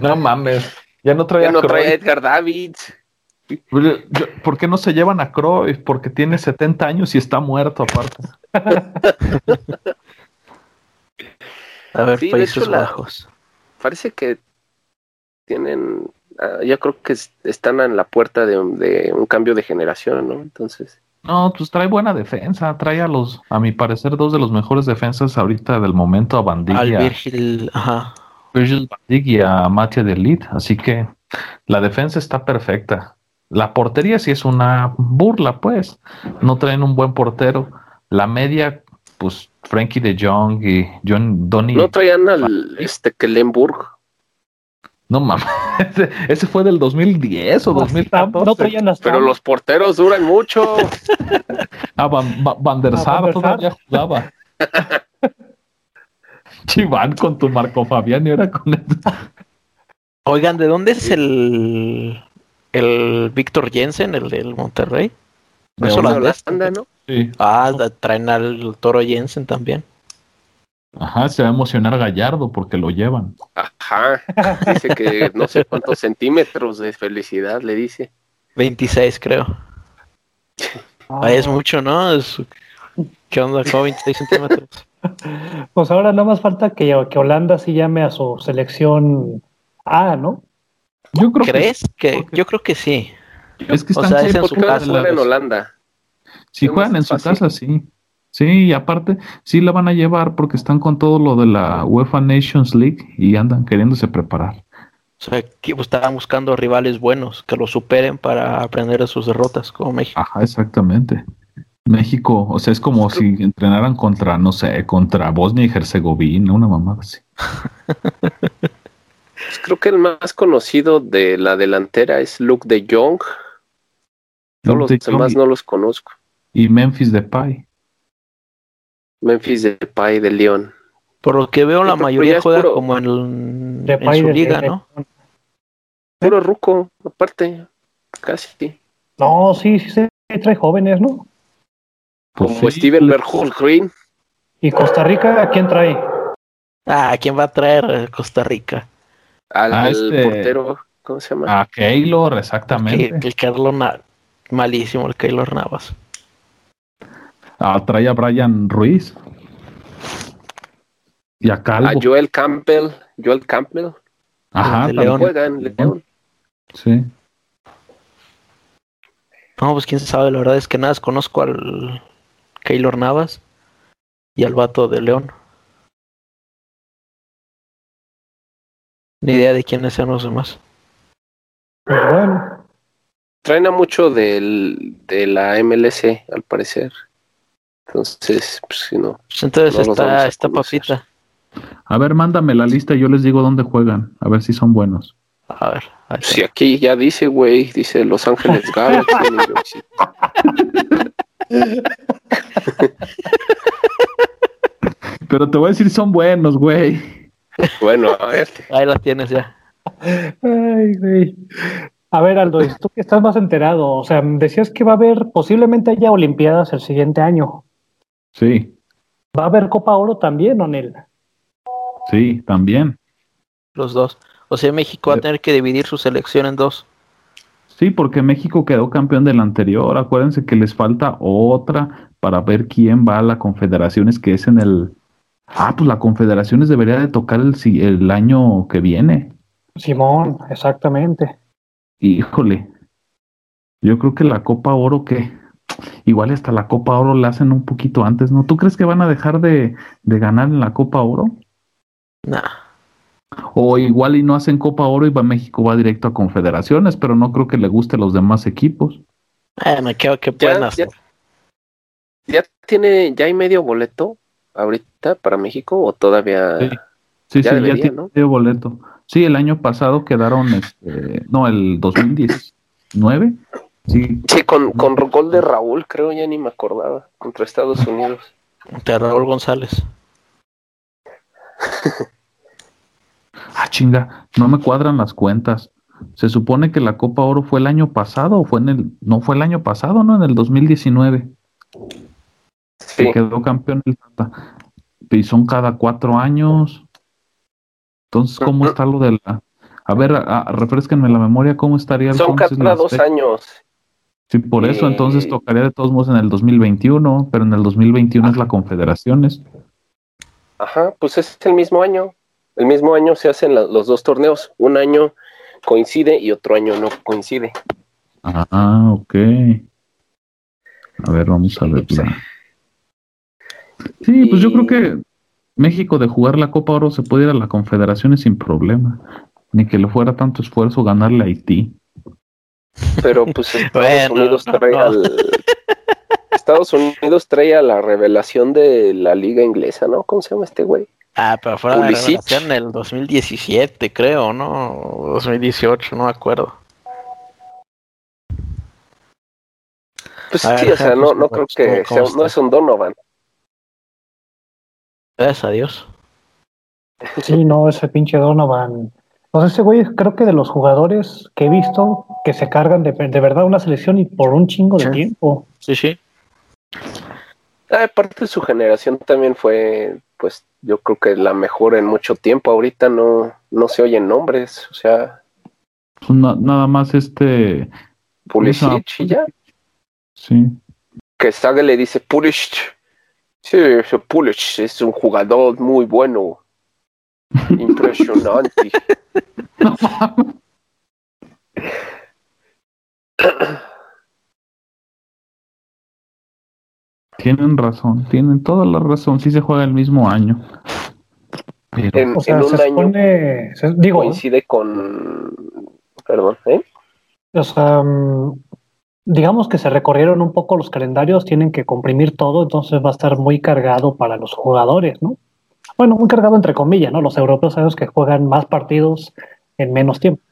No mames. Ya no trae ya a no trae a. Edgar yo- ¿Por qué no se llevan a Cruyff? Porque tiene 70 años y está muerto aparte. A ver, Sí, de Países hecho, la- Bajos. Parece que tienen, ah, ya creo que es- están en la puerta de, un- de un cambio de generación, ¿no? Entonces, No, pues trae buena defensa. Trae a los, a mi parecer, dos de los mejores defensas ahorita del momento, a Van Dijk Al Virgil, ajá. Virgil van Dijk y a Mattia de Ligt. Así que la defensa está perfecta. La portería sí es una burla, pues. No traen un buen portero. La media, pues Frankie de Jong y John Donny. no traían al este Kellenburg. No mames, ese, ese fue del 2010 o No, 2014. no traían las Pero los porteros duran mucho. Ah, Van, Va- Van der Ah, Sar Van der Sar. todavía jugaba. Chiván con tu Marco Fabián y ahora con el... Oigan, ¿de dónde es el el Víctor Jensen, el del Monterrey? De Eso De la- Holanda. Holanda, ¿no? Sí. Ah, traen al Toro Jensen también. Ajá, se va a emocionar Gallardo porque lo llevan. Ajá. Dice que no sé cuántos centímetros de felicidad le dice. 26, creo. Ah, es mucho, ¿no? Es- ¿Qué onda? Como 26 centímetros. Pues ahora nada más falta que, que Holanda sí llame a su selección A, ¿no? Yo creo ¿Crees? Que, yo creo que sí. Es que O están sea, es en su ¿Por qué no casa, en Holanda? Si juegan en su fácil. casa, sí. Sí, y aparte, sí la van a llevar porque están con todo lo de la UEFA Nations League y andan queriéndose preparar. O sea, que estaban buscando rivales buenos que lo superen para aprender de sus derrotas, como México. Ajá, exactamente. México, o sea, es como si entrenaran contra, no sé, contra Bosnia y Herzegovina, una mamada así. Pues creo que el más conocido de la delantera es Luke de Jong. Todos los de demás no los conozco. Y Memphis Depay. Memphis Depay de León. Por lo que veo, la pero mayoría juega puro- como en, su de- liga, de- ¿no? Puro ruco, aparte. Casi. No, sí, sí, sí, trae jóvenes, ¿no? Pues Como sí, Steven Bergholz-Green. ¿Y Costa Rica a quién trae? Ah, ¿quién va a traer Costa Rica? Al Ah, este- portero. ¿Cómo se llama? A Keylor, exactamente. el Carlos Na- malísimo, el Keylor Navas. Ah, trae a Brian Ruiz. Y a Calvo. A Joel Campbell. Joel Campbell. Ajá, de. León. Juega en León. Sí. No, pues quién sabe, la verdad es que nada, conozco al Keylor Navas y al vato de León. Ni idea de quiénes sean los demás. Pues bueno, Traen a mucho del, de la MLC, al parecer. Entonces, pues si no. Pues entonces No está conocer. papita. A ver, mándame la lista y yo les digo dónde juegan. A ver si son buenos. A ver, está. Si aquí ya dice, güey, dice Los Ángeles Galaxy. Pero te voy a decir, son buenos, güey. bueno, a ver. ahí la tienes ya. Ay, güey. A ver, Aldo, ¿y tú que estás más enterado, o sea, decías que va a haber, posiblemente haya Olimpiadas el siguiente año. Sí, ¿Va a haber Copa Oro también, Onel? sí, también. Los dos. O sea, México va a tener que dividir su selección en dos. Sí, porque México quedó campeón del anterior. Acuérdense que les falta otra para ver quién va a la Confederaciones, que es en el... Ah, pues la Confederaciones debería de tocar el, si- el año que viene. Simón, exactamente. Híjole. Yo creo que la Copa Oro que... Igual hasta la Copa Oro la hacen un poquito antes, ¿no? ¿Tú crees que van a dejar de, de ganar en la Copa Oro? Nah. O igual y no hacen Copa Oro y va México va directo a Confederaciones, pero no creo que le guste a los demás equipos. Bueno, ¿qué, qué pueden Ya, hacer? ¿Ya tiene, ya hay medio boleto ahorita para México o todavía? Sí. Sí, Ya sí, debería, ya tiene ¿no? medio boleto. Sí, el año pasado quedaron, este, no, el 2019. Sí, Sí, con, con gol de Raúl, creo, ya ni me acordaba, contra Estados Unidos. De Raúl González. ah, chinga, no me cuadran las cuentas. se supone que la Copa Oro fue el año pasado, o fue en el, no fue el año pasado, ¿no? En el 2019. Sí. Que quedó campeón el Tata. Y son cada cuatro años. Entonces, ¿cómo está lo de la... A ver, a- a- refresquenme la memoria, ¿cómo estaría Son entonces cada dos años. Sí, por eso entonces Y- tocaría de todos modos en el 2021, pero en el 2021 es la Confederaciones. Ajá, pues es el mismo año. El mismo año se hacen la- los dos torneos. Un año coincide y otro año no coincide. Ah, ok. A ver, vamos a ver. Sí, pues yo creo que México de jugar la Copa Oro se puede ir a la Confederaciones sin problema. Ni que le fuera tanto esfuerzo ganarle a Haití. Pero pues Estados Bueno, Unidos no, trae no. al... Estados Unidos trae a la revelación de la liga inglesa, ¿no? ¿Cómo se llama este güey? Ah, pero fuera de Pulisic. revelación en el 2017, creo, ¿no? 2018, no me acuerdo. Pues A sí, ver, o sea, no, no creo que sea, no es un Donovan. Gracias a Dios. Sí, no, ese pinche Donovan. O sea, ese güey creo que de los jugadores que he visto que se cargan de, de verdad una selección y por un chingo de Sí. tiempo. Sí, sí. Ah, Aparte de su generación también fue, pues yo creo que la mejor en mucho tiempo. Ahorita no, no se oyen nombres, o sea, na- nada más este. Pulisic y ya. Sí. Que Saga le dice Pulisic. Sí, ese Pulisic es un jugador muy bueno. Impresionante. Tienen razón, tienen toda la razón. Sí se juega el mismo año. Pero En, O sea, en se un año supone, se- digo, coincide con. Perdón, ¿eh? o sea, mm, digamos que se recorrieron un poco los calendarios, tienen que comprimir todo, entonces va a estar muy cargado para los jugadores, ¿no? Bueno, muy cargado entre comillas, ¿no? Los europeos sabemos que juegan más partidos en menos tiempo.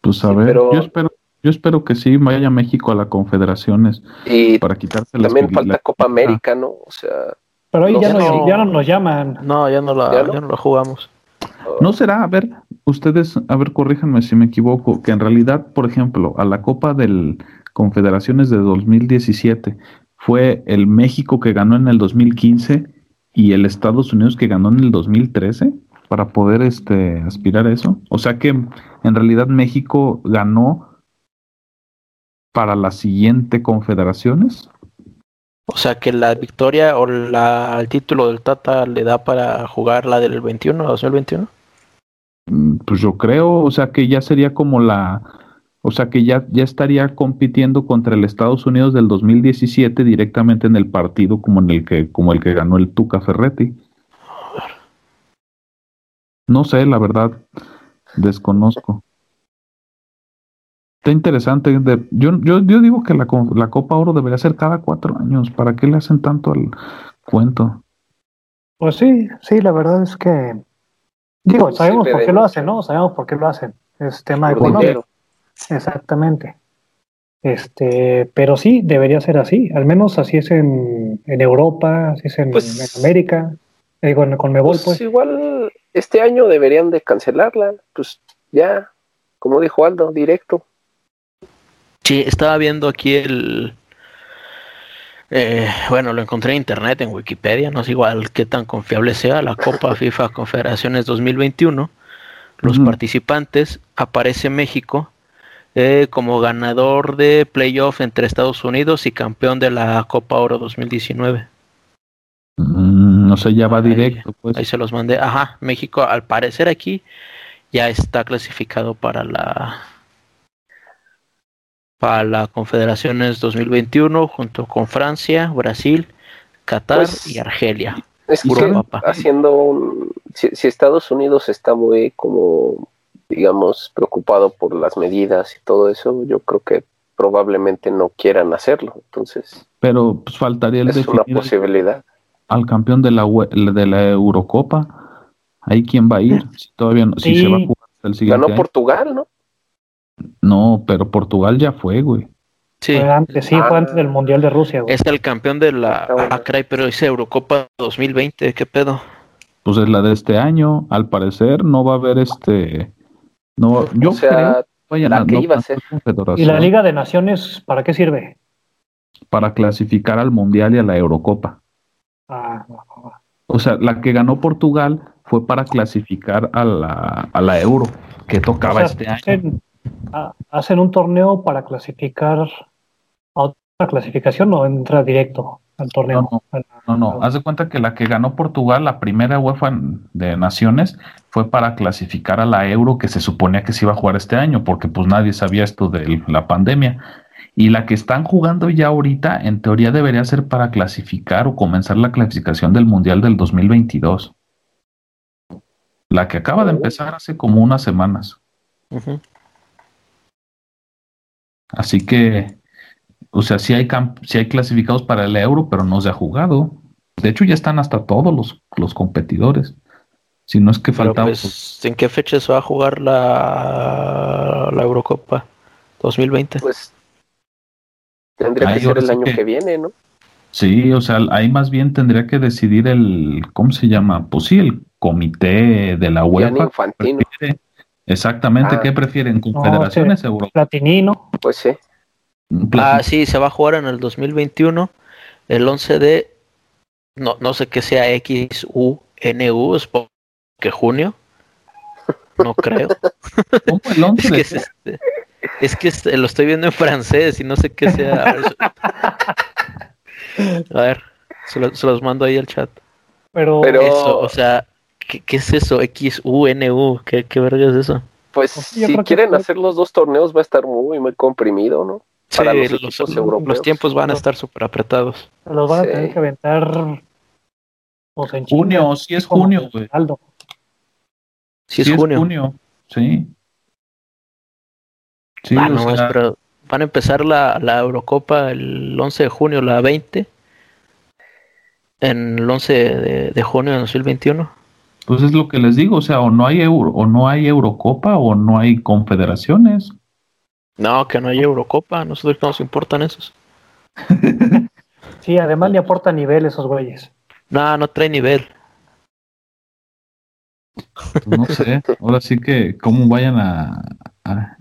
Pues a Sí, ver, pero- yo espero, yo espero que sí vaya México a la Confederaciones Y para quitarse la también falta la- Copa América, ¿no? O sea, Pero ahí No ya, no, ya no nos llaman. No, ya no la, ¿Ya no? ya no la jugamos. ¿No será, a ver, ustedes, a ver, corríjanme si me equivoco, que en realidad, por ejemplo, a la Copa del Confederaciones de 2017 fue el México que ganó en el 2015 y el Estados Unidos que ganó en el 2013 para poder este aspirar a eso? O sea que en realidad México ganó para la siguiente Confederaciones. O sea que la victoria o la, el título del Tata le da para jugar la del 21, 2021. Mm, Pues yo creo, o sea que ya sería como la, o sea que ya, ya estaría compitiendo contra el Estados Unidos del 2017 directamente en el partido como en el que, como el que ganó el Tuca Ferretti. No sé, la verdad, desconozco. Está interesante. de- yo, yo, yo digo que la, la Copa Oro debería ser cada cuatro años. ¿Para qué le hacen tanto al cuento? Pues sí, sí, la verdad es que digo, sabemos por qué lo hacen, ¿no? Sabemos por qué lo hacen. Es tema por económico. dinero. Exactamente. Este, pero sí, debería ser así. Al menos así es en, en Europa, así es en, Pues- en América. Eh, con, con Mebol, Pues, pues. igual este año deberían de cancelarla. Pues ya, como dijo Aldo, directo. Sí, estaba viendo aquí el. eh, bueno, lo encontré en internet, en Wikipedia, no sé igual qué tan confiable sea la Copa FIFA Confederaciones 2021. Los participantes, aparece México eh, como ganador de playoff entre Estados Unidos y campeón de la Copa Oro 2019. Mm, no sé, ya va directo, pues. Ahí se los mandé. Ajá, México al parecer aquí ya está clasificado para la para la Confederaciones 2021 junto con Francia, Brasil, Qatar Pues, y Argelia. Es ¿Y que papá. haciendo un... Si, si Estados Unidos está muy como, digamos, preocupado por las medidas y todo eso, yo creo que probablemente no quieran hacerlo. Entonces, Pero pues faltaría el es una definir posibilidad. al campeón de la ue- de la Eurocopa. Ahí quién va a ir, si todavía no, si Sí. se va a jugar hasta el siguiente Ganó año. Portugal, ¿no? No, pero Portugal ya fue, güey. Sí, Fue antes, sí, Ah. fue antes del Mundial de Rusia, güey. es el campeón de la Ah, bueno. ah, caray, pero dice Eurocopa 2020, ¿qué pedo? pues es la de este año. Al parecer no va a haber este. No, yo o sea, creo la que no iba a ser. ¿Y la Liga de Naciones para qué sirve? para clasificar al Mundial y a la Eurocopa. Ah, no, no. O sea, la que ganó Portugal fue para clasificar a la, a la Euro, que tocaba O sea, este año. Hacen, un torneo para clasificar a otra clasificación o entra directo al torneo. No, No, no, haz de cuenta que la que ganó Portugal, la primera UEFA de Naciones, fue para clasificar a la Euro que se suponía que se iba a jugar este año, porque pues nadie sabía esto de la pandemia. Y la que están jugando ya ahorita, en teoría debería ser para clasificar o comenzar la clasificación del Mundial del 2022. La que acaba de empezar hace como unas semanas. Así que, o sea, sí hay, camp- sí hay clasificados para el Euro, pero no se ha jugado. De hecho, ya están hasta todos los, los competidores. Si no es que faltaba. pues, ¿en qué fecha se va a jugar la, la Eurocopa 2020? Pues tendría que ser el año que- que viene, ¿no? Sí, o sea, ahí más bien tendría que decidir el, ¿cómo se llama? Pues sí, el comité de la Gianni UEFA. Infantino. Prefiere- exactamente, Ah. ¿qué prefieren? ¿Confederaciones Euro? Platinino. Pues sí. Ah, sí, se va a jugar en el 2021, el 11 de, no, no sé qué sea X, U, N, U, es que junio, no creo. ¿Cómo el 11 Es de que, es, este- es que lo estoy viendo en francés y no sé qué sea. A ver, eso- a ver, se, lo- se los mando ahí al chat. Pero, Pero- Eso, o sea, ¿qué, qué es eso? X, U, N, U, ¿qué, qué verga es eso? Pues Pues sí, si que quieren hacer los dos torneos va a estar muy, muy comprimido, ¿no? Para Sí, los los, equipos los europeos. tiempos van a estar súper apretados. se los van a tener que aventar. Pues en Junio, sí es junio, güey. Sí, Sí es junio. sí. Sí, Ah, no, sea, pero van a empezar la, la Eurocopa el 11 de junio, la 20. En el 11 de, de junio de 2021. Pues es lo que les digo, o sea, o no hay euro, o no hay Eurocopa, o no hay confederaciones. No, que no hay Eurocopa, nosotros no nos importan esos. Sí, además le aporta nivel esos güeyes. No, no trae nivel. Pues no sé, ahora sí que cómo vayan a, a-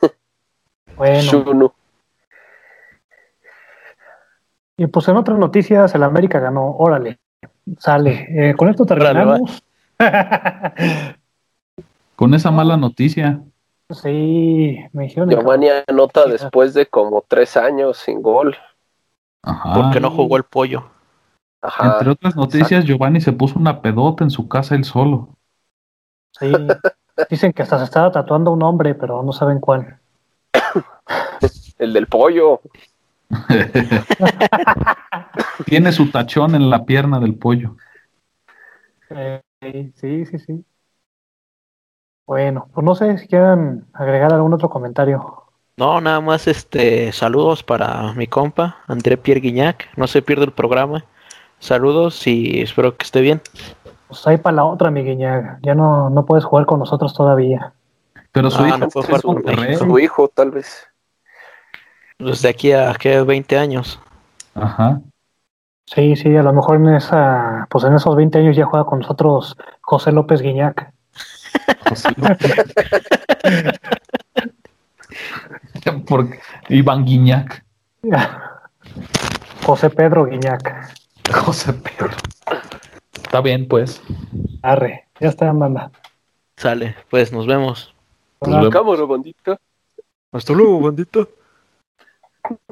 Bueno, y pues en otras noticias, el América ganó. Órale, sale. Eh, con esto terminamos. con esa mala noticia. sí, me dijeron. Giovanni anota después de como tres años sin gol. Ajá. Porque no jugó el pollo. Ajá. Entre otras noticias, Giovanni se puso una pedota en su casa él solo. Sí, dicen que hasta se estaba tatuando un hombre, pero no saben cuál. El del pollo. Tiene su tachón en la pierna del pollo. Eh, sí, sí, sí. Bueno, pues no sé si quieran agregar algún otro comentario. No, nada más este saludos para mi compa, André Pierre Guignac. No se pierde el programa. Saludos y espero que esté bien. Pues ahí para la otra, mi Guiñaga. Ya no, no puedes jugar con nosotros todavía. Pero su Ah, hijo no puedo es jugar con Monterrey. México. Su hijo, tal vez. Desde aquí a ¿qué? 20 años. Ajá. Sí, sí, a lo mejor en esa, pues en esos 20 años ya juega con nosotros José López Guiñac. José López. Porque Iván Guiñac. José Pedro Guiñac. José Pedro. Está bien, pues. Arre, ya está, manda. Sale, pues nos vemos. Nos vemos. Cámara, bandita. Hasta luego, bandito.